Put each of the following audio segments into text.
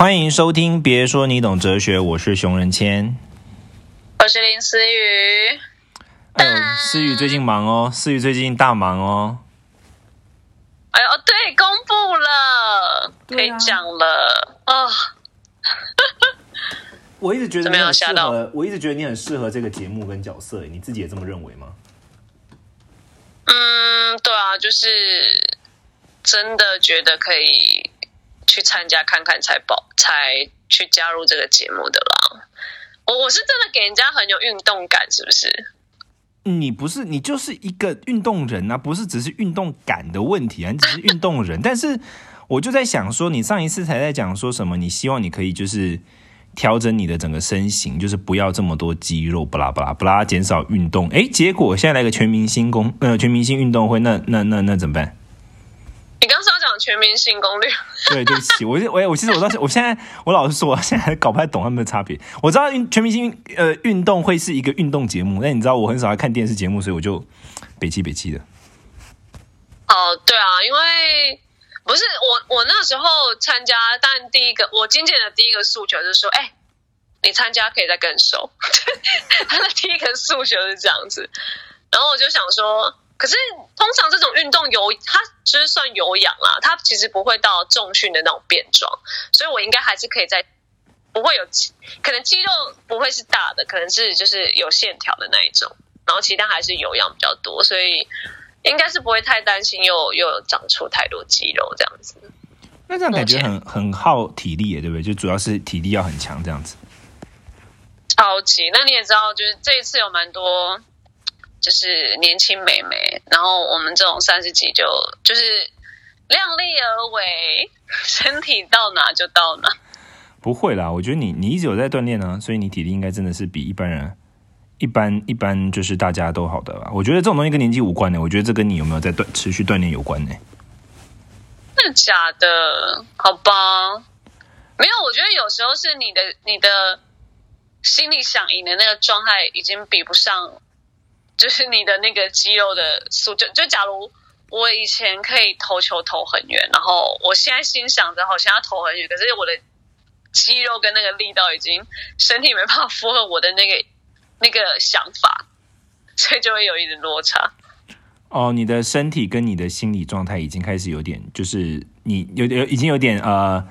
欢迎收听，别说你懂哲学，我是熊仁谦，我是林思雨。哎呦，思雨最近忙哦，思雨最近大忙哦。哎呦，对，公布了，可以讲了啊。我一直觉得你很适合，我一直觉得你很适合这个节目跟角色，你自己也这么认为吗？嗯，对啊，就是真的觉得可以。去参加看看才报才去加入这个节目的啦。我我是真的给人家很有运动感，是不是？你不是你就是一个运动人啊，不是只是运动感的问题啊，你只是 运动人。但是我就在想说，你上一次才在讲说什么？你希望你可以就是调整你的整个身形，就是不要这么多肌肉，不拉不拉不拉，减少运动。哎，结果现在来个全明星公呃全明星运动会，那那那那怎么办？你刚说要讲全明星攻略，对，对不起，我我我其实我到我现在我老实说，我现在还搞不太懂他们的差别。我知道运全明星呃运动会是一个运动节目，但你知道我很少爱看电视节目，所以我就北气北气的。哦，对啊，因为不是我我那时候参加，但第一个我经纪人的第一个诉求就是说，哎，你参加可以再更瘦。他的第一个诉求是这样子，然后我就想说。可是通常这种运动有它就是算有氧啦，它其实不会到重训的那种变壮，所以我应该还是可以在不会有可能肌肉不会是大的，可能是就是有线条的那一种，然后其他还是有氧比较多，所以应该是不会太担心又又长出太多肌肉这样子。那这样感觉很很耗体力，对不对？就主要是体力要很强这样子。超级，那你也知道，就是这一次有蛮多。就是年轻美眉，然后我们这种三十几就就是量力而为，身体到哪就到哪。不会啦，我觉得你你一直有在锻炼呢，所以你体力应该真的是比一般人一般一般就是大家都好的吧。我觉得这种东西跟年纪无关的，我觉得这跟你有没有在锻持续锻炼有关呢。真的假的？好吧，没有，我觉得有时候是你的你的心里想赢的那个状态已经比不上。就是你的那个肌肉的素，就就假如我以前可以投球投很远，然后我现在心想着好像要投很远，可是我的肌肉跟那个力道已经身体没办法符合我的那个那个想法，所以就会有一点落差。哦，你的身体跟你的心理状态已经开始有点，就是你有有已经有点呃。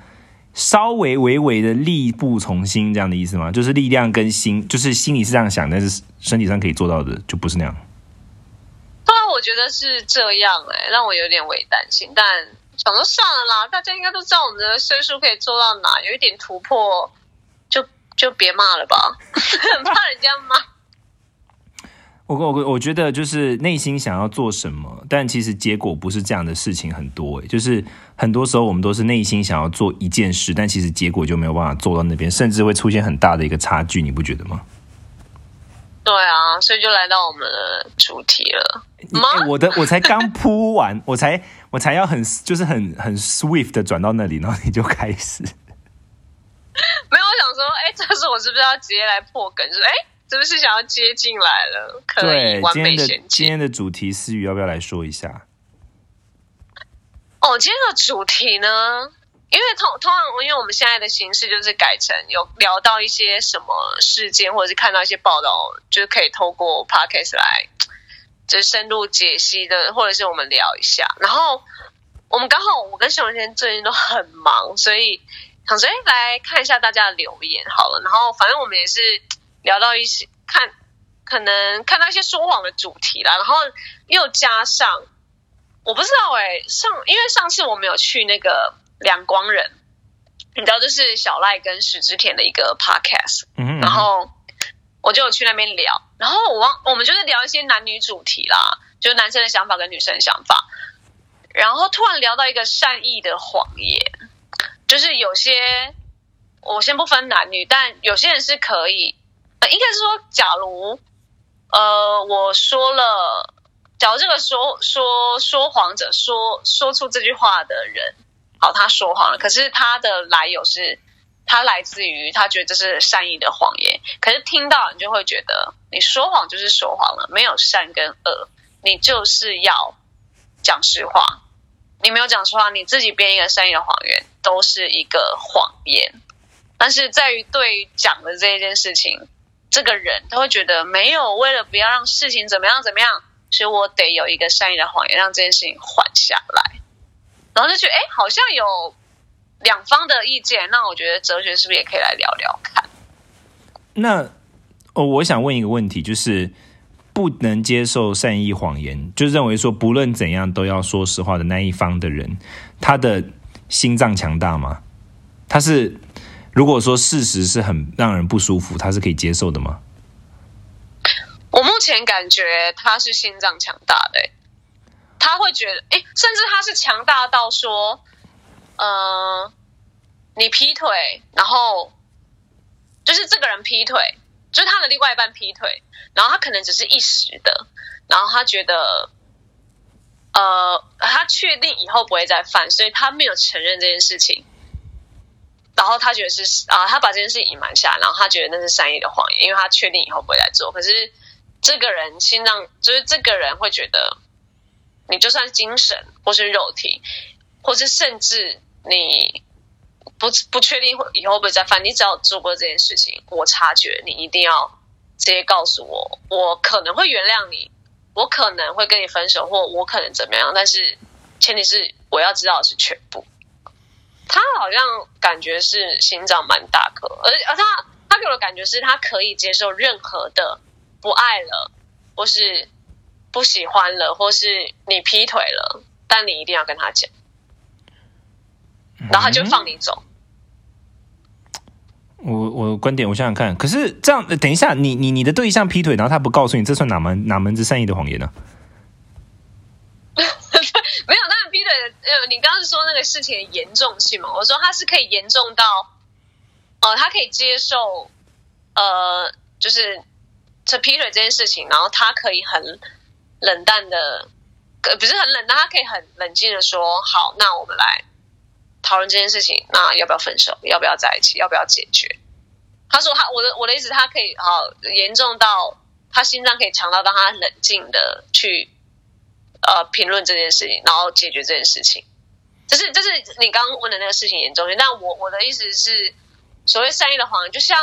稍微微微的力不从心，这样的意思吗？就是力量跟心，就是心里是这样想，但是身体上可以做到的，就不是那样。后来我觉得是这样，哎，让我有点微担心。但想说算了啦，大家应该都知道我们的岁数可以做到哪，有一点突破，就就别骂了吧，怕人家骂。我我我觉得就是内心想要做什么，但其实结果不是这样的事情很多诶，就是很多时候我们都是内心想要做一件事，但其实结果就没有办法做到那边，甚至会出现很大的一个差距，你不觉得吗？对啊，所以就来到我们的主题了。我的我才刚铺完，我才我才要很就是很很 swift 的转到那里，然后你就开始。没有，我想说，哎，这时候我是不是要直接来破梗？就是哎。是不是想要接进来了？可以完美衔接。今天的主题思雨要不要来说一下？哦，今天的主题呢？因为通通常，因为我们现在的形式就是改成有聊到一些什么事件，或者是看到一些报道，就是可以透过 podcast 来，就是深入解析的，或者是我们聊一下。然后我们刚好我跟熊文天最近都很忙，所以想说，哎，来看一下大家的留言好了。然后反正我们也是。聊到一些看，可能看到一些说谎的主题啦，然后又加上我不知道哎，上因为上次我们有去那个两光人，你知道这是小赖跟史之田的一个 podcast，嗯，然后我就有去那边聊，然后我忘我们就是聊一些男女主题啦，就是男生的想法跟女生的想法，然后突然聊到一个善意的谎言，就是有些我先不分男女，但有些人是可以。呃，应该是说，假如，呃，我说了，假如这个说说说谎者说说出这句话的人，好，他说谎了，可是他的来由是，他来自于他觉得这是善意的谎言，可是听到你就会觉得，你说谎就是说谎了，没有善跟恶，你就是要讲实话，你没有讲实话，你自己编一个善意的谎言都是一个谎言。但是在于对于讲的这一件事情，这个人他会觉得没有为了不要让事情怎么样怎么样，所以我得有一个善意的谎言让这件事情缓下来。然后就觉得哎，好像有两方的意见，那我觉得哲学是不是也可以来聊聊看？那哦，我想问一个问题，就是不能接受善意谎言，就认为说不论怎样都要说实话的那一方的人，他的心脏强大吗？他是如果说事实是很让人不舒服，他是可以接受的吗？我目前感觉他是心脏强大的，他会觉得哎，甚至他是强大到说，呃，你劈腿，然后。就是这个人劈腿，就是他的另外一半劈腿，然后他可能只是一时的，然后他觉得，呃，他确定以后不会再犯，所以他没有承认这件事情，然后他觉得是啊，他把这件事隐瞒下来，然后他觉得那是善意的谎言，因为他确定以后不会再做。可是这个人心脏，就是这个人会觉得，你就算精神或是肉体，或是甚至你。不不确定会以后不会再犯，你只要做过这件事情，我察觉你一定要直接告诉我，我可能会原谅你，我可能会跟你分手，或我可能怎么样，但是前提是我要知道的是全部。他好像感觉是心脏蛮大颗，而而他他给我的感觉是他可以接受任何的不爱了，或是不喜欢了，或是你劈腿了，但你一定要跟他讲，然后他就放你走。我我观点，我想想看。可是这样，等一下，你你你的对象劈腿，然后他不告诉你，这算哪门哪门子善意的谎言呢？没有，当对。呃，你刚刚说那个事情的严重性嘛？我说他是可以严重到，呃，他可以接受，呃，就是这劈腿这件事情，然后他可以很冷淡的，呃不是很冷淡，他可以很冷静的说，好，那我们来。讨论这件事情，那要不要分手？要不要在一起？要不要解决？他说他我的我的意思，他可以好严重到他心脏可以强到让他冷静的去呃评论这件事情，然后解决这件事情。就是就是你刚问的那个事情严重性。但我我的意思是，所谓善意的谎言，就像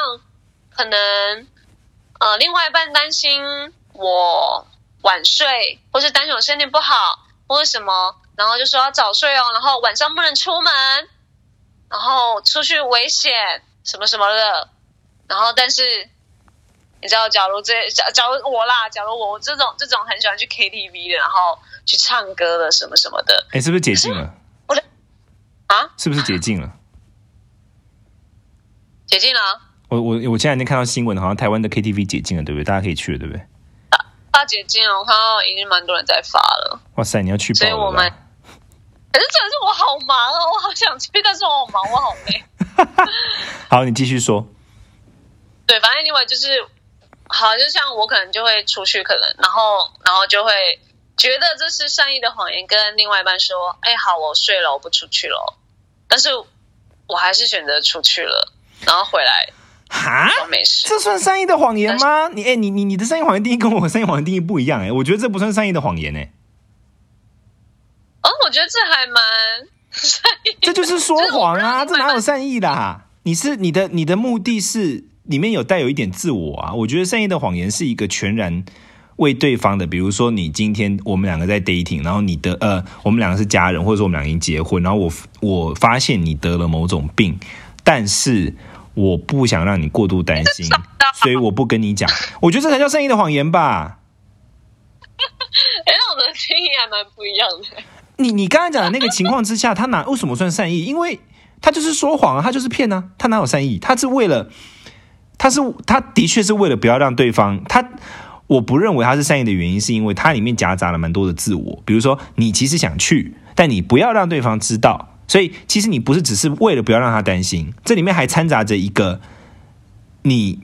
可能呃另外一半担心我晚睡，或是担心我身体不好，或者什么。然后就说要早睡哦，然后晚上不能出门，然后出去危险什么什么的。然后但是你知道，假如这假假如我啦，假如我我这种这种很喜欢去 KTV 的，然后去唱歌的什么什么的，哎，是不是解禁了？我的啊，是不是解禁了？解禁了。我我我前两天看到新闻，好像台湾的 KTV 解禁了，对不对？大家可以去了，对不对？大解禁了，我看到已经蛮多人在发了。哇塞，你要去所以我们。可是真的是我好忙哦，我好想去，但是我好忙，我好累。好，你继续说。对，反正另外就是，好，就像我可能就会出去，可能然后然后就会觉得这是善意的谎言，跟另外一半说：“哎，好，我睡了，我不出去了。”但是我还是选择出去了，然后回来。哈？没事。这算善意的谎言吗？你哎，你你你的善意谎言定义跟我善意谎言定义不一样哎，我觉得这不算善意的谎言哎。哦，我觉得这还蛮善意，这就是说谎啊！这哪有善意的？你是你的你的目的是里面有带有一点自我啊！我觉得善意的谎言是一个全然为对方的，比如说你今天我们两个在 dating，然后你的呃，我们两个是家人，或者说我们俩已经结婚，然后我我发现你得了某种病，但是我不想让你过度担心，所以我不跟你讲。我觉得这才叫善意的谎言吧？哎，那我的定义还蛮不一样的。你你刚才讲的那个情况之下，他哪为什么算善意？因为他就是说谎啊，他就是骗啊，他哪有善意？他是为了，他是他的确是为了不要让对方他，我不认为他是善意的原因，是因为它里面夹杂了蛮多的自我。比如说，你其实想去，但你不要让对方知道，所以其实你不是只是为了不要让他担心，这里面还掺杂着一个你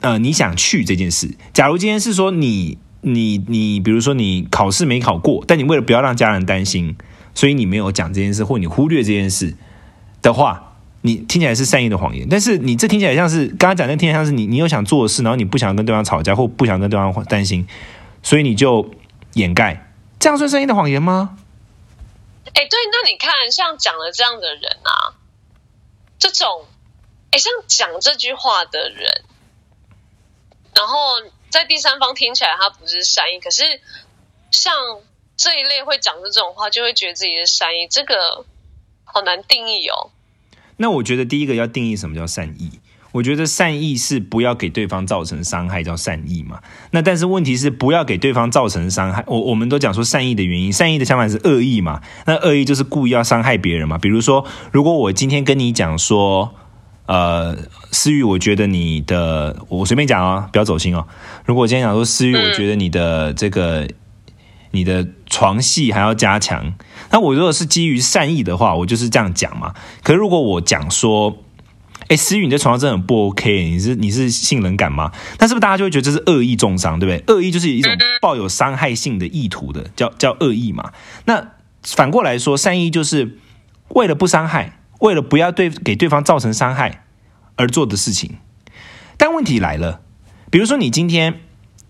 呃你想去这件事。假如今天是说你。你你比如说你考试没考过，但你为了不要让家人担心，所以你没有讲这件事，或你忽略这件事的话，你听起来是善意的谎言。但是你这听起来像是刚刚讲那听起来像是你你有想做的事，然后你不想跟对方吵架，或不想跟对方担心，所以你就掩盖，这样算善意的谎言吗？哎，对，那你看，像讲了这样的人啊，这种，哎，像讲这句话的人，然后在第三方听起来他不是善意，可是像这一类会讲出这种话，就会觉得自己是善意，这个好难定义哦。那我觉得第一个要定义什么叫善意。我觉得善意是不要给对方造成伤害，叫善意嘛。那但是问题是不要给对方造成伤害。我我们都讲说善意的原因，善意的相反是恶意嘛。那恶意就是故意要伤害别人嘛。比如说，如果我今天跟你讲说，呃，思雨，我觉得你的，我随便讲啊，不要走心哦。如果我今天讲说思雨，我觉得你的这个你的床戏还要加强，那我如果是基于善意的话，我就是这样讲嘛。可是如果我讲说，哎，思雨，你在床上真的很不 OK，你是你是性冷感吗？那是不是大家就会觉得这是恶意重伤，对不对？恶意就是一种抱有伤害性的意图的，叫叫恶意嘛。那反过来说，善意就是为了不伤害，为了不要对给对方造成伤害而做的事情。但问题来了，比如说你今天，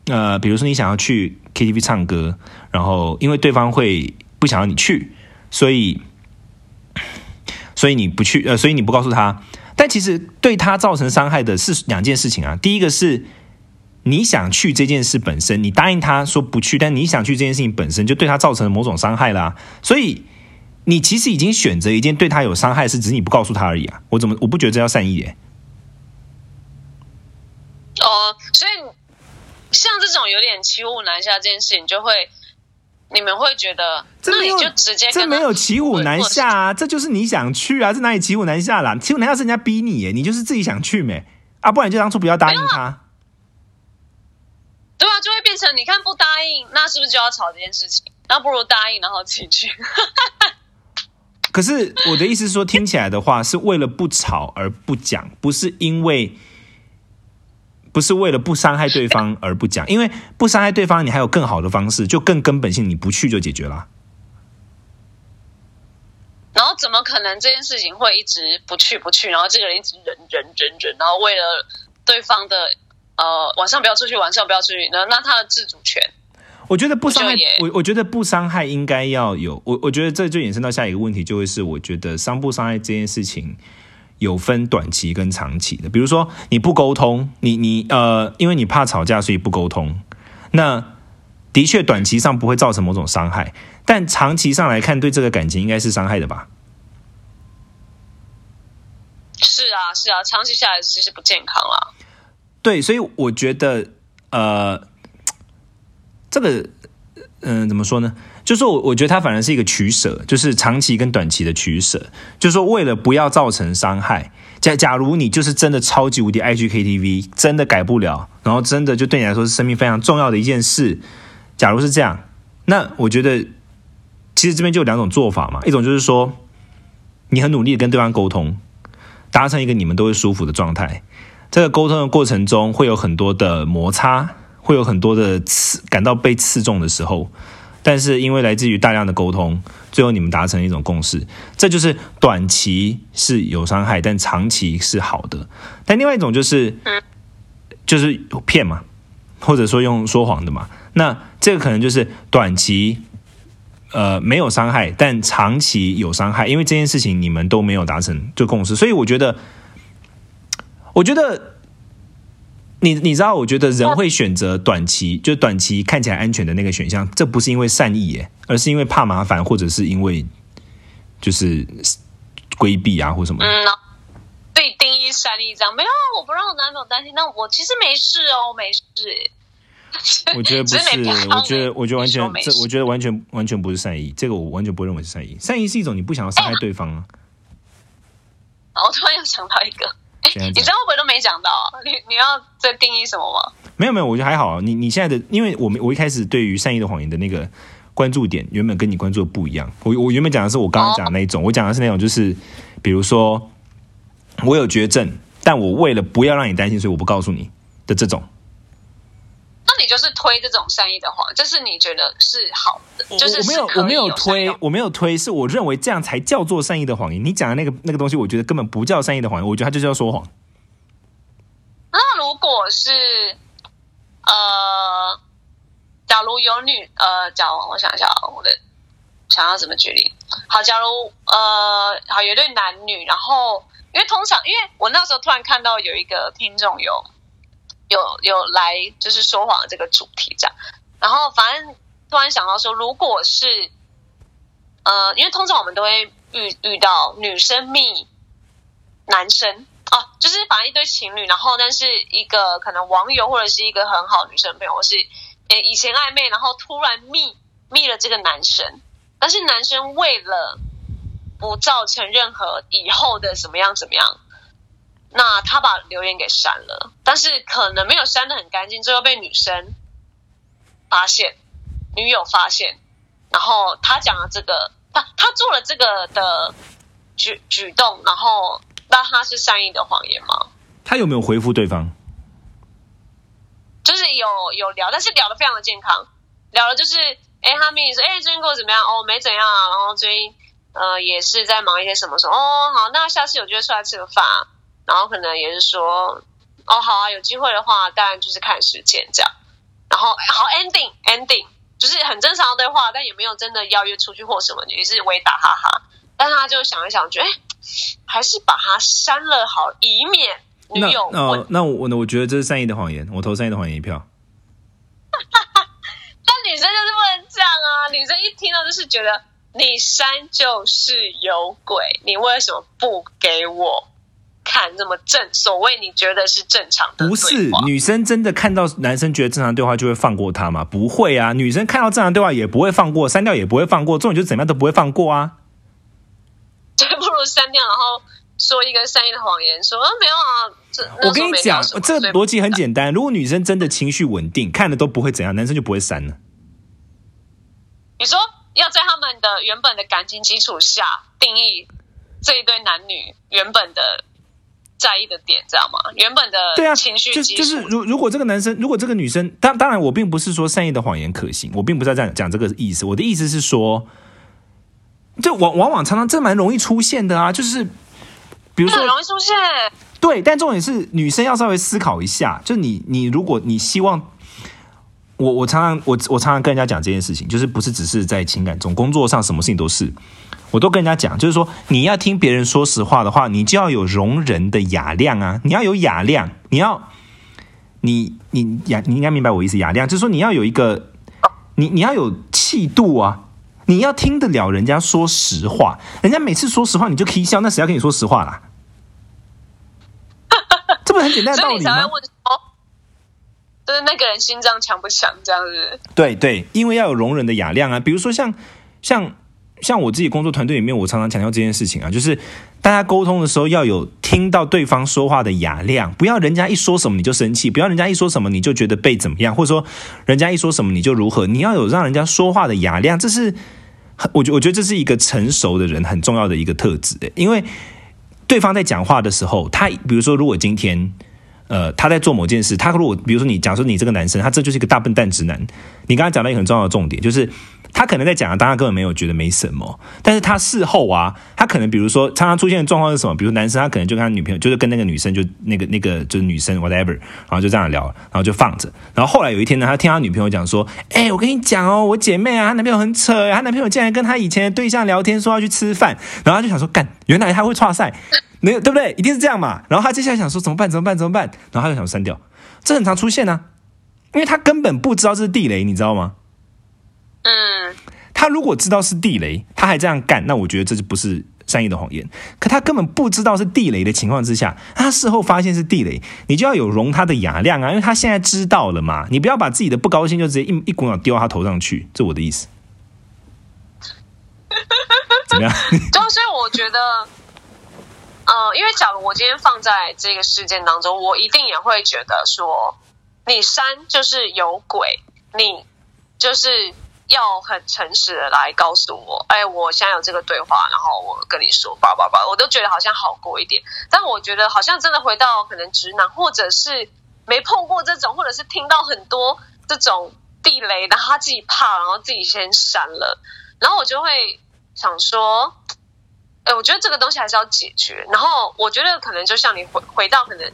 呃，比如说你想要去 KTV 唱歌，然后因为对方会不想要你去，所以所以你不去，呃，所以你不告诉他。但其实对他造成伤害的是两件事情啊。第一个是你想去这件事本身，你答应他说不去，但你想去这件事情本身就对他造成了某种伤害啦。所以你其实已经选择一件对他有伤害的事，只是你不告诉他而已啊。我怎么我不觉得这叫善意？耶？哦，所以像这种有点骑虎难下这件事情，就会。你们会觉得，那你就直接这没有骑虎难下啊，这就是你想去啊，这哪里骑虎难下啦？骑虎难下是人家逼你耶，你就是自己想去没啊？不然就当初不要答应他。对啊，就会变成你看不答应，那是不是就要吵这件事情？那不如答应，然后自己去。可是我的意思是说，听起来的话是为了不吵而不讲，不是因为。不是为了不伤害对方而不讲，因为不伤害对方，你还有更好的方式，就更根本性，你不去就解决了。然后怎么可能这件事情会一直不去不去？然后这个人一直忍忍忍忍，然后为了对方的呃晚上不要出去，晚上不要出去，那那他的自主权，我觉得不伤害我，我觉得不伤害应该要有我，我觉得这就衍生到下一个问题，就会是我觉得伤不伤害这件事情。有分短期跟长期的，比如说你不沟通，你你呃，因为你怕吵架，所以不沟通。那的确短期上不会造成某种伤害，但长期上来看，对这个感情应该是伤害的吧？是啊，是啊，长期下来其实不健康啊。对，所以我觉得呃，这个嗯，怎么说呢？就是我，我觉得他反而是一个取舍，就是长期跟短期的取舍。就是说，为了不要造成伤害，假假如你就是真的超级无敌爱去 KTV，真的改不了，然后真的就对你来说是生命非常重要的一件事。假如是这样，那我觉得其实这边就有两种做法嘛。一种就是说，你很努力的跟对方沟通，达成一个你们都会舒服的状态。这个沟通的过程中会有很多的摩擦，会有很多的刺，感到被刺中的时候。但是因为来自于大量的沟通，最后你们达成一种共识，这就是短期是有伤害，但长期是好的。但另外一种就是，就是骗嘛，或者说用说谎的嘛。那这个可能就是短期呃没有伤害，但长期有伤害，因为这件事情你们都没有达成就共识。所以我觉得，我觉得。你你知道，我觉得人会选择短期，就短期看起来安全的那个选项，这不是因为善意耶，而是因为怕麻烦，或者是因为就是规避啊，或什么。嗯，被定义善意这样，没有啊，我不让我男朋友担心，那我其实没事哦，没事。我觉得不是，我觉得我觉得完全这，我觉得完全完全不是善意，这个我完全不认为是善意。善意是一种你不想要伤害对方啊。我突然又想到一个。你知道会不会都没讲到？你你要再定义什么吗？没有没有，我觉得还好。你你现在的，因为我们我一开始对于善意的谎言的那个关注点，原本跟你关注的不一样。我我原本讲的是我刚刚讲的那一种，我讲的是那种就是，比如说我有绝症，但我为了不要让你担心，所以我不告诉你的这种。那你就是推这种善意的谎，就是你觉得是好的，就是我没有我没有推，我没有推，是我认为这样才叫做善意的谎言。你讲的那个那个东西，我觉得根本不叫善意的谎言，我觉得它就叫说谎。那如果是呃，假如有女呃，假如我想一下，我的想要怎么举例？好，假如呃，好有一对男女，然后因为通常，因为我那时候突然看到有一个听众有有有来就是说谎这个主题这样，然后反正突然想到说，如果是呃，因为通常我们都会遇遇到女生密男生哦，就是反正一对情侣，然后但是一个可能网友或者是一个很好女生朋友，是诶以前暧昧，然后突然密密了这个男生，但是男生为了不造成任何以后的怎么样怎么样，那他把留言给删了，但是可能没有删的很干净，最后被女生发现，女友发现，然后他讲了这个，他他做了这个的举举动，然后那他是善意的谎言吗？他有没有回复对方？就是有有聊，但是聊的非常的健康，聊的就是，哎，他跟你说，哎，最近过得怎么样？哦，没怎样啊，然后最近呃也是在忙一些什么什么。哦，好，那下次有机会出来吃个饭，然后可能也是说，哦，好啊，有机会的话，当然就是看时间这样。然后好 ending ending，就是很正常的对话，但也没有真的邀约出去或什么，也是微打哈哈。但他就想一想，觉得哎，还是把他删了好，以免女友那我。那我我觉得这是善意的谎言，我投善意的谎言一票。但女生就是不能这样啊！女生一听到就是觉得你删就是有鬼，你为什么不给我看那么正？所谓你觉得是正常的，不是女生真的看到男生觉得正常对话就会放过他吗？不会啊，女生看到正常对话也不会放过，删掉也不会放过，重点就是怎么样都不会放过啊。对不如删掉，然后说一个善意的谎言，说、啊、没有啊。这我跟你讲，这个逻辑很简。单。如果女生真的情绪稳定，看了都不会怎样，男生就不会删了。你说要在他们的原本的感情基础下定义这一对男女原本的在意的点，知道吗？原本的对啊，情绪就就是如如果这个男生，如果这个女生，当当然我并不是说善意的谎言可行，我并不是要这样讲这个意思。我的意思是说，就往往往常常这蛮容易出现的啊，就是比如说很容易出现。对，但重点是女生要稍微思考一下，就你你如果你希望。我我常常我我常常跟人家讲这件事情，就是不是只是在情感中，工作上什么事情都是，我都跟人家讲，就是说你要听别人说实话的话，你就要有容人的雅量啊，你要有雅量，你要你你雅，你应该明白我意思，雅量就是说你要有一个，你你要有气度啊，你要听得了人家说实话，人家每次说实话你就可以笑，那谁要跟你说实话啦？这不是很简单的道理吗？就是那个人心脏强不强，这样子。对对，因为要有容忍的雅量啊。比如说像像像我自己工作团队里面，我常常强调这件事情啊，就是大家沟通的时候要有听到对方说话的雅量，不要人家一说什么你就生气，不要人家一说什么你就觉得被怎么样，或者说人家一说什么你就如何，你要有让人家说话的雅量，这是我觉我觉得这是一个成熟的人很重要的一个特质，因为对方在讲话的时候，他比如说如果今天。呃，他在做某件事，他如果比如说你假设你这个男生，他这就是一个大笨蛋直男，你刚才讲到一个很重要的重点，就是他可能在讲，当他根本没有觉得没什么，但是他事后啊，他可能比如说常常出现的状况是什么？比如男生他可能就跟他女朋友，就是跟那个女生就那个那个就是女生 whatever，然后就这样聊，然后就放着，然后后来有一天呢，他听他女朋友讲说，哎，我跟你讲哦，我姐妹啊，她男朋友很扯，她男朋友竟然跟她以前的对象聊天，说要去吃饭，然后他就想说，干，原来他会岔赛。没有对不对？一定是这样嘛。然后他接下来想说怎么办？怎么办？怎么办？然后他就想删掉，这很常出现呢，因为他根本不知道这是地雷，你知道吗？嗯。他如果知道是地雷，他还这样干，那我觉得这就不是善意的谎言。可他根本不知道是地雷的情况之下，他事后发现是地雷，你就要有容他的雅量啊，因为他现在知道了嘛。你不要把自己的不高兴就直接一一股脑丢到他头上去，这我的意思。怎么样？就所以我觉得。嗯，因为假如我今天放在这个事件当中，我一定也会觉得说，你删就是有鬼，你就是要很诚实的来告诉我，哎，我现在有这个对话，然后我跟你说，叭叭叭，我都觉得好像好过一点。但我觉得好像真的回到可能直男，或者是没碰过这种，或者是听到很多这种地雷，然后他自己怕，然后自己先删了，然后我就会想说。哎，我觉得这个东西还是要解决。然后我觉得可能就像你回回到可能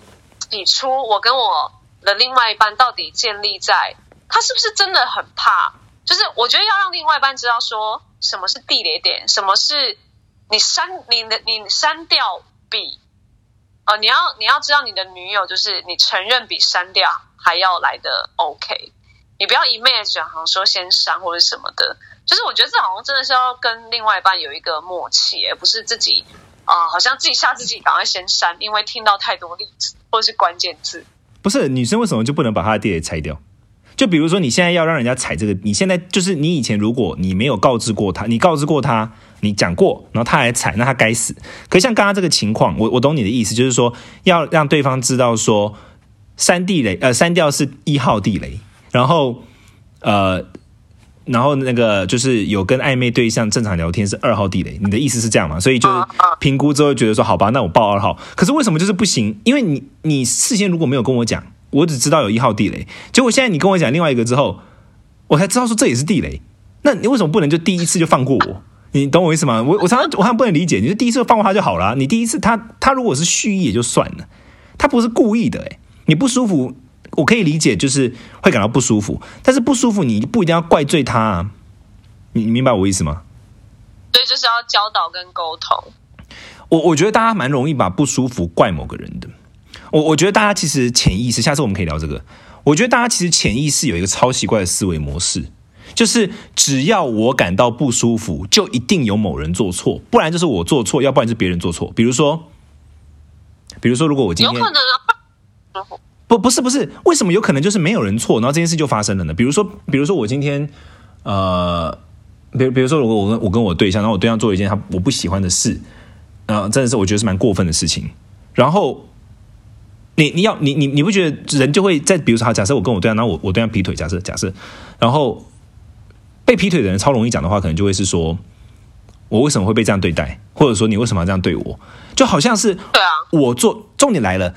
起初，我跟我的另外一半到底建立在他是不是真的很怕？就是我觉得要让另外一半知道说，什么是地雷点，什么是你删你的你删掉比呃你要你要知道你的女友就是你承认比删掉还要来的 OK，你不要一昧的讲好像说先删或者什么的，就是我觉得这好像真的是要跟另外一半有一个默契，而不是自己啊、好像自己吓自己赶快先删，因为听到太多例子或者是关键字。不是女生为什么就不能把她的地雷拆掉？就比如说你现在要让人家踩这个，你现在就是你以前如果你没有告知过他，你告知过他，你讲过，然后他还踩，那他该死。可像刚刚这个情况，我我懂你的意思，就是说要让对方知道说三地雷，呃，删掉是一号地雷，然后呃，然后那个就是有跟暧昧对象正常聊天是二号地雷，你的意思是这样吗？所以就是评估之后觉得说，好吧，那我报二号。可是为什么就是不行？因为你你事先如果没有跟我讲，我只知道有一号地雷，结果现在你跟我讲另外一个之后，我才知道说这也是地雷。那你为什么不能就第一次就放过我？你懂我意思吗？我我常常我常常不能理解，你就第一次放过他就好了啊。你第一次他他如果是蓄意也就算了，他不是故意的、欸，你不舒服，我可以理解，就是会感到不舒服，但是不舒服你不一定要怪罪他啊。你你明白我意思吗？所以就是要教导跟沟通。我我觉得大家蛮容易把不舒服怪某个人的。我我觉得大家其实潜意识，下次我们可以聊这个。我觉得大家其实潜意识有一个超奇怪的思维模式，就是只要我感到不舒服，就一定有某人做错，不然就是我做错，要不然就是别人做错。比如说，比如说，如果我今天有可能啊，不不是不是，为什么有可能就是没有人错，然后这件事就发生了呢？比如说，比如说我今天呃，比比如说，如果我跟我跟我对象，然后我对象做一件他我不喜欢的事，呃，真的是我觉得是蛮过分的事情，然后。你你要你你你不觉得人就会在比如说，好，假设我跟我对象，然后我我对象劈腿，假设假设，然后被劈腿的人超容易讲的话，可能就会是说，我为什么会被这样对待，或者说你为什么要这样对我，就好像是对啊，我做重点来了，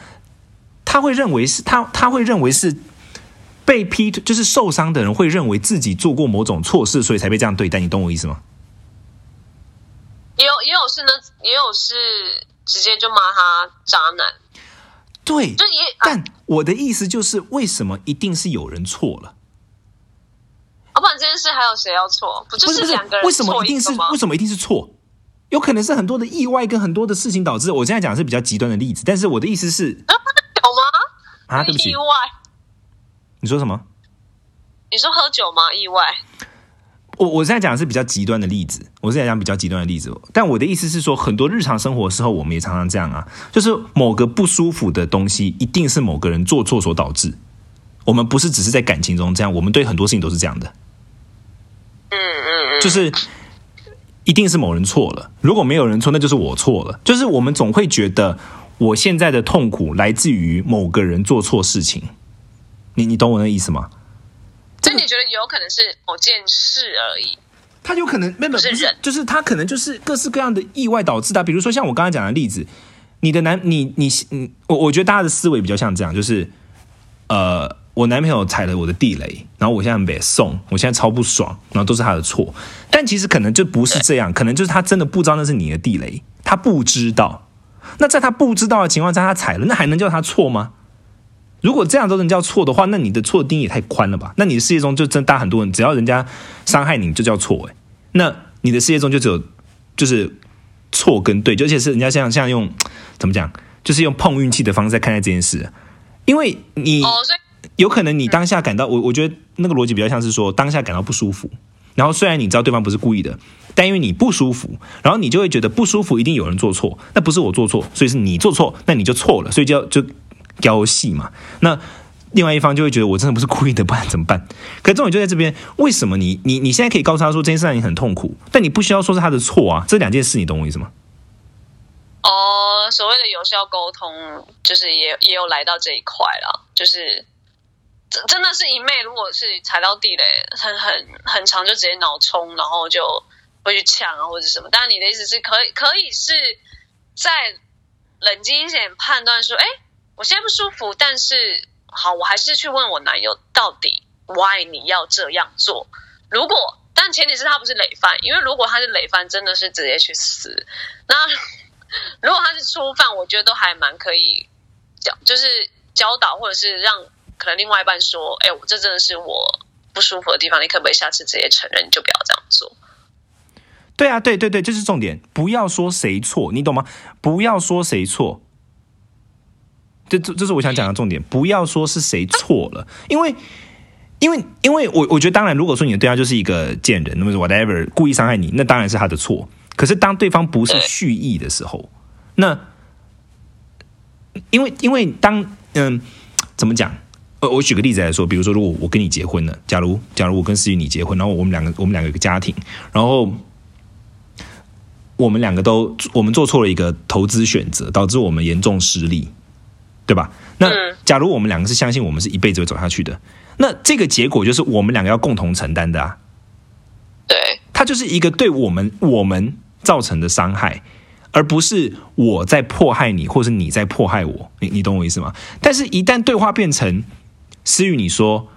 他会认为是他他会认为是被劈腿，就是受伤的人会认为自己做过某种错事，所以才被这样对待。你懂我意思吗？也有也有是呢，也有是直接就骂他渣男，对，就也啊，但我的意思就是，为什么一定是有人错了？要不然这件事还有谁要错？不就不是两个人为什么一定是为什么一定是错？有可能是很多的意外跟很多的事情导致。我现在讲的是比较极端的例子，但是我的意思是有吗？啊，对不起意，外？你说什么？你说喝酒吗？意外？我我现在讲的是比较极端的例子，我是在讲比较极端的例子，但我的意思是说，很多日常生活的时候，我们也常常这样啊，就是某个不舒服的东西，一定是某个人做错所导致。我们不是只是在感情中这样，我们对很多事情都是这样的，嗯嗯嗯，就是一定是某人错了，如果没有人错，那就是我错了。就是我们总会觉得我现在的痛苦来自于某个人做错事情，你你懂我的意思吗？所以你觉得有可能是某件事而已？他有可能没有不是就是他可能就是各式各样的意外导致的啊。比如说像我刚才讲的例子，你的男你你你，我我觉得大家的思维比较像这样，就是呃，我男朋友踩了我的地雷，然后我现在很北送，我现在超不爽，然后都是他的错。但其实可能就不是这样，可能就是他真的不知道那是你的地雷，他不知道。那在他不知道的情况下，他踩了，那还能叫他错吗？如果这样都能叫错的话，那你的错的定义也太宽了吧？那你的世界中就真大很多人，只要人家伤害你就叫错诶。那你的世界中就只有就是错跟对，而且是人家像像用怎么讲，就是用碰运气的方式在看待这件事。因为你有可能你当下感到我，我觉得那个逻辑比较像是说当下感到不舒服，然后虽然你知道对方不是故意的，但因为你不舒服，然后你就会觉得不舒服一定有人做错，那不是我做错，所以是你做错，那你就错了，所以就要就交戏嘛。那另外一方就会觉得我真的不是故意的，不然怎么办？可重点就在这边，为什么你你你现在可以告诉他说这件事让你很痛苦，但你不需要说是他的错啊？这两件事你懂我意思吗？哦，所谓的有效沟通，就是也也有来到这一块了，就是真真的是一昧，如果是踩到地雷，很很很长，就直接脑冲，然后就会去呛啊或者什么。但，你的意思是可以可以是在冷静一点判断说，哎，我现在不舒服，但是好，我还是去问我男友到底 why 你要这样做。如果但前提是他不是累犯，因为如果他是累犯，真的是直接去死。那 如果他是初犯，我觉得都还蛮可以教，就是教导或者是让可能另外一半说，哎，我这真的是我不舒服的地方，你可不可以下次直接承认，你就不要这样做。对啊，对对对，这是重点。不要说谁错，你懂吗？不要说谁错。这这这是我想讲的重点。不要说是谁错了，因为因为因为我我觉得，当然，如果说你的对象就是一个贱人，那么 whatever 故意伤害你，那当然是他的错。可是当对方不是蓄意的时候，那因为因为当嗯怎么讲？呃，我举个例子来说，比如说，如果我跟你结婚了，假如假如我跟思雨你结婚，然后我们两个我们两个有个家庭，然后。我们两个都，我们做错了一个投资选择，导致我们严重失利，对吧？那假如我们两个是相信我们是一辈子会走下去的，那这个结果就是我们两个要共同承担的啊。对，它就是一个对我们我们造成的伤害，而不是我在迫害你，或是你在迫害我。你你懂我意思吗？但是，一旦对话变成思雨你说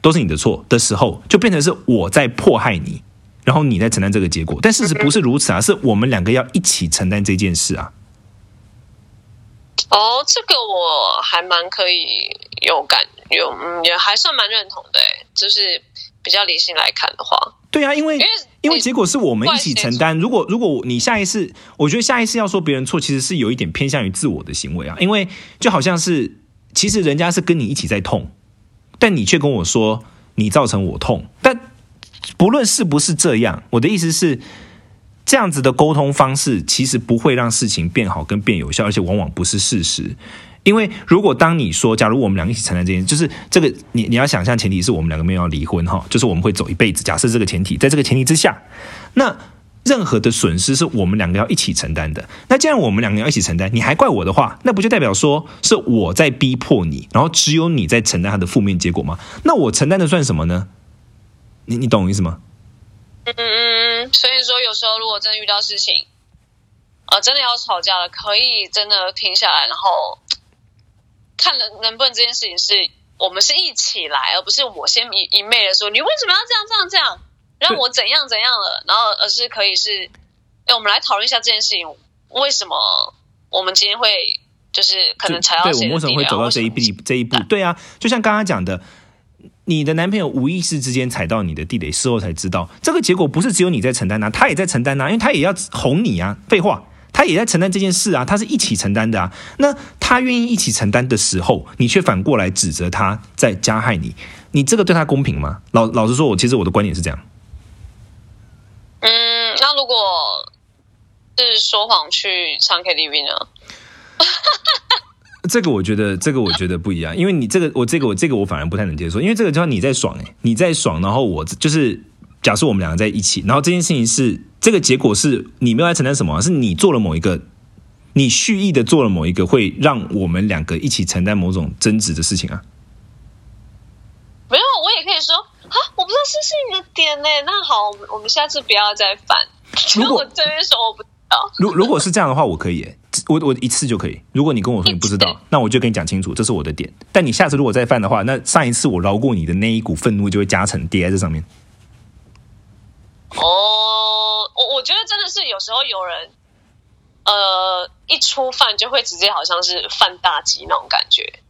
都是你的错的时候，就变成是我在迫害你。然后你在承担这个结果，但事实不是如此啊！是我们两个要一起承担这件事啊。哦，这个我还蛮可以有感有，嗯，也还算蛮认同的。就是比较理性来看的话，对啊，因为因为因为结果是我们一起承担。如果如果你下一次，我觉得下一次要说别人错，其实是有一点偏向于自我的行为啊。因为就好像是，其实人家是跟你一起在痛，但你却跟我说你造成我痛，但。不论是不是这样，我的意思是，这样子的沟通方式其实不会让事情变好跟变有效，而且往往不是事实。因为如果当你说，假如我们两个一起承担这件事，就是这个你你要想象前提是我们两个没有要离婚哈，就是我们会走一辈子。假设这个前提，在这个前提之下，那任何的损失是我们两个要一起承担的。那既然我们两个要一起承担，你还怪我的话，那不就代表说是我在逼迫你，然后只有你在承担他的负面结果吗？那我承担的算什么呢？你你懂我意思吗？嗯嗯嗯，所以说有时候如果真的遇到事情，呃，真的要吵架了，可以真的停下来，然后 看能能不能这件事情是我们是一起来，而不是我先一一昧的说你为什么要这样这样这样，让我怎样怎样了，然后而是可以是，哎，我们来讨论一下这件事情，为什么我们今天会就是可能才要对，我们为什么会走到这一步这一步？对啊，就像刚刚讲的。你的男朋友无意识之间踩到你的地雷，事后才知道，这个结果不是只有你在承担呐，他也在承担呐，因为他也要哄你啊。废话，他也在承担这件事啊，他是一起承担的啊。那他愿意一起承担的时候，你却反过来指责他在加害你，你这个对他公平吗？老老实说，我其实我的观点是这样。嗯，那如果是说谎去唱 KTV 呢？这个我觉得，这个我觉得不一样，因为你这个，我这个，我这个我反而不太能接受，因为这个叫你在爽哎，你在爽，然后我就是假设我们两个在一起，然后这件事情是这个结果是你没有来承担什么，是你做了某一个，你蓄意的做了某一个会让我们两个一起承担某种争执的事情啊。没有，我也可以说啊，我不知道这是你的点呢。那好，我们我们下次不要再犯。如果 这边说我不知道，如如果是这样的话，我可以。我我一次就可以。如果你跟我说你不知道，那我就跟你讲清楚，这是我的点。但你下次如果再犯的话，那上一次我饶过你的那一股愤怒就会加成叠在这上面。哦，我我觉得真的是有时候有人，呃，一出犯就会直接好像是犯大忌那种感觉。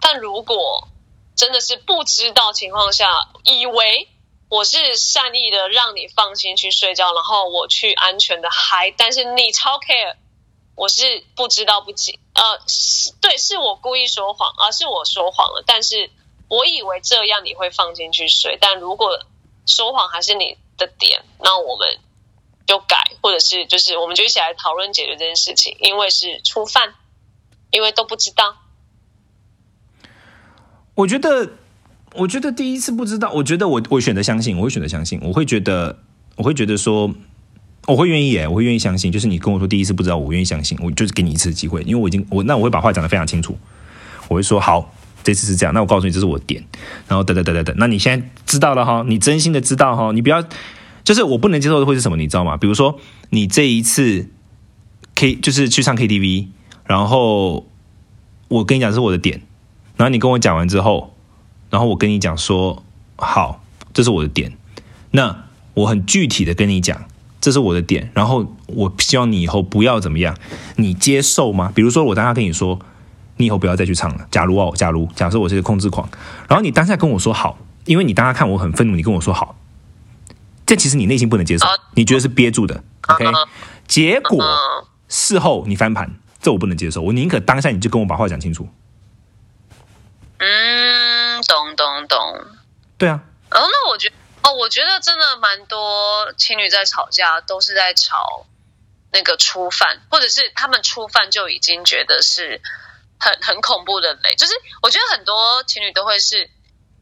但如果真的是不知道情况下，以为我是善意的让你放心去睡觉，然后我去安全的嗨，但是你超 care。我是不知道不紧，呃，是对，是我故意说谎，而是我说谎了。但是我以为这样你会放进去睡，但如果说谎还是你的点，那我们就改，或者是就是我们就一起来讨论解决这件事情。因为是初犯，因为都不知道。我觉得，我觉得第一次不知道，我觉得我我选择相信，我会选择相信，我会觉得，我会觉得说。我会愿意耶，我会愿意相信。就是你跟我说第一次不知道，我愿意相信，我就是给你一次机会，因为我已经我那我会把话讲得非常清楚。我会说好，这次是这样。那我告诉你，这是我的点。然后等等等等等，那你现在知道了哈，你真心的知道哈，你不要就是我不能接受的会是什么，你知道吗？比如说你这一次 K 就是去唱 KTV，然后我跟你讲是我的点，然后你跟我讲完之后，然后我跟你讲说好，这是我的点。那我很具体的跟你讲。这是我的点，然后我希望你以后不要怎么样，你接受吗？比如说我当下跟你说，你以后不要再去唱了。假如哦，假如假设我是个控制狂，然后你当下跟我说好，因为你当下看我很愤怒，你跟我说好，这其实你内心不能接受，你觉得是憋住的，OK？结果，事后你翻盘，这我不能接受，我宁可当下你就跟我把话讲清楚。嗯，懂懂懂。对啊，哦，那我觉得，哦，我觉得真的蛮多情侣在吵架，都是在吵那个初犯，或者是他们初犯就已经觉得是很很恐怖的雷。就是我觉得很多情侣都会是，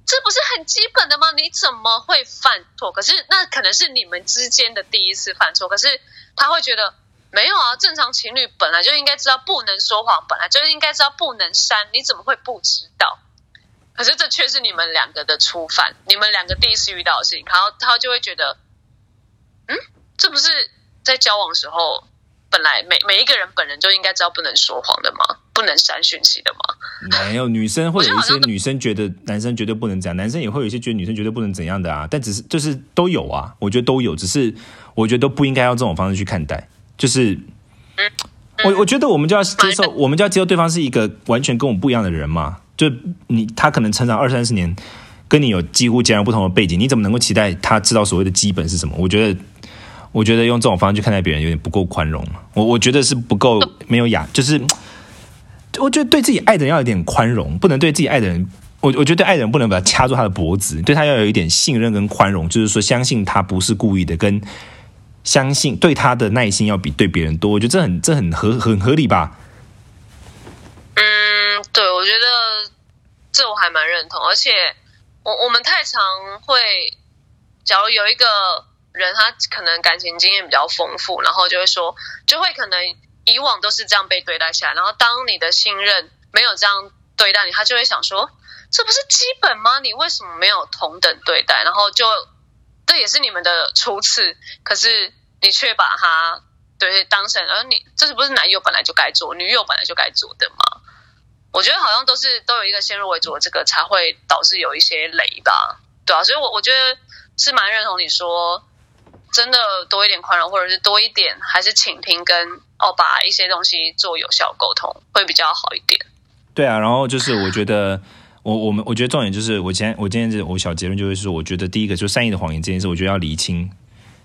这不是很基本的吗？你怎么会犯错？可是那可能是你们之间的第一次犯错，可是他会觉得。没有啊，正常情侣本来就应该知道不能说谎，本来就应该知道不能删，你怎么会不知道？可是这却是你们两个的初犯，你们两个第一次遇到的事情，然后他就会觉得，嗯，这不是在交往时候本来每每一个人本人就应该知道不能说谎的吗？不能删讯息的吗？没有女生会有一些女生觉得男生绝对不能这样，男生也会有一些觉得女生绝对不能怎样的啊。但只是就是都有啊，我觉得都有，只是我觉得都不应该用这种方式去看待。就是我我觉得我们就要接受，我们就要接受对方是一个完全跟我们不一样的人嘛。就你他可能成长二三十年，跟你有几乎截然不同的背景，你怎么能够期待他知道所谓的基本是什么？我觉得，我觉得用这种方式去看待别人有点不够宽容。我我觉得是不够没有雅，就是我觉得对自己爱的人要有点宽容，不能对自己爱的人。我我觉得对爱人不能把他掐住他的脖子，对他要有一点信任跟宽容，就是说相信他不是故意的，跟相信对他的耐心要比对别人多。我觉得这很这很合很合理吧？嗯，对，我觉得这我还蛮认同，而且我我们太常会，假如有一个人他可能感情经验比较丰富，然后就会说，就会可能以往都是这样被对待下来，然后当你的信任没有这样对待你，他就会想说，这不是基本吗？你为什么没有同等对待？然后就这也是你们的初次，可是你却把他对当成，而你这是不是男友本来就该做，女友本来就该做的吗？我觉得好像都是都有一个先入为主的这个，才会导致有一些雷吧，对啊，所以我我觉得是蛮认同你说，真的多一点宽容，或者是多一点还是倾听跟哦，把一些东西做有效沟通，会比较好一点。对啊，然后就是我觉得。我我们我觉得重点就是我今天我今天是我小结论就是说，我觉得第一个就是善意的谎言这件事，我觉得要厘清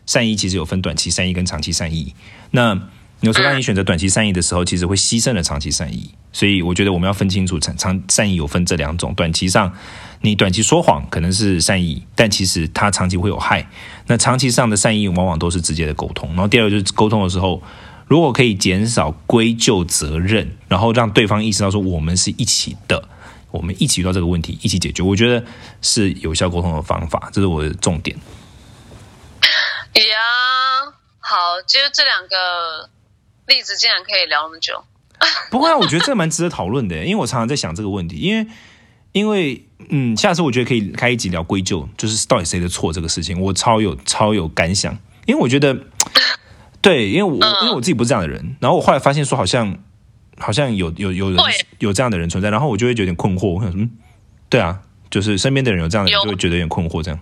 善意其实有分短期善意跟长期善意。那有时候当你选择短期善意的时候，其实会牺牲了长期善意。所以我觉得我们要分清楚长长善意有分这两种，短期上你短期说谎可能是善意，但其实它长期会有害。那长期上的善意往往都是直接的沟通。然后第二个就是沟通的时候，如果可以减少归咎责任，然后让对方意识到说我们是一起的。我们一起遇到这个问题，一起解决，我觉得是有效沟通的方法，这是我的重点。呀，好，其实这两个例子竟然可以聊那么久。不会啊，我觉得这蛮值得讨论的，因为我常常在想这个问题，因为因为嗯，下次我觉得可以开一集聊归咎，就是到底谁的错这个事情，我超有超有感想，因为我觉得 对，因为我、因为我自己不是这样的人，然后我后来发现说好像。好像有有有人有这样的人存在，然后我就会有点困惑。我想，嗯，对啊，就是身边的人有这样的人，就会觉得有点困惑。这样，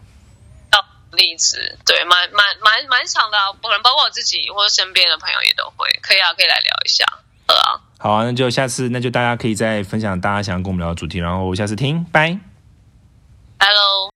例子对，蛮蛮蛮蛮长的，可能包括我自己或者身边的朋友也都会。可以啊，可以来聊一下。好啊，好，那就下次，那就大家可以再分享大家想要跟我们聊的主题，然后下次听，拜拜喽。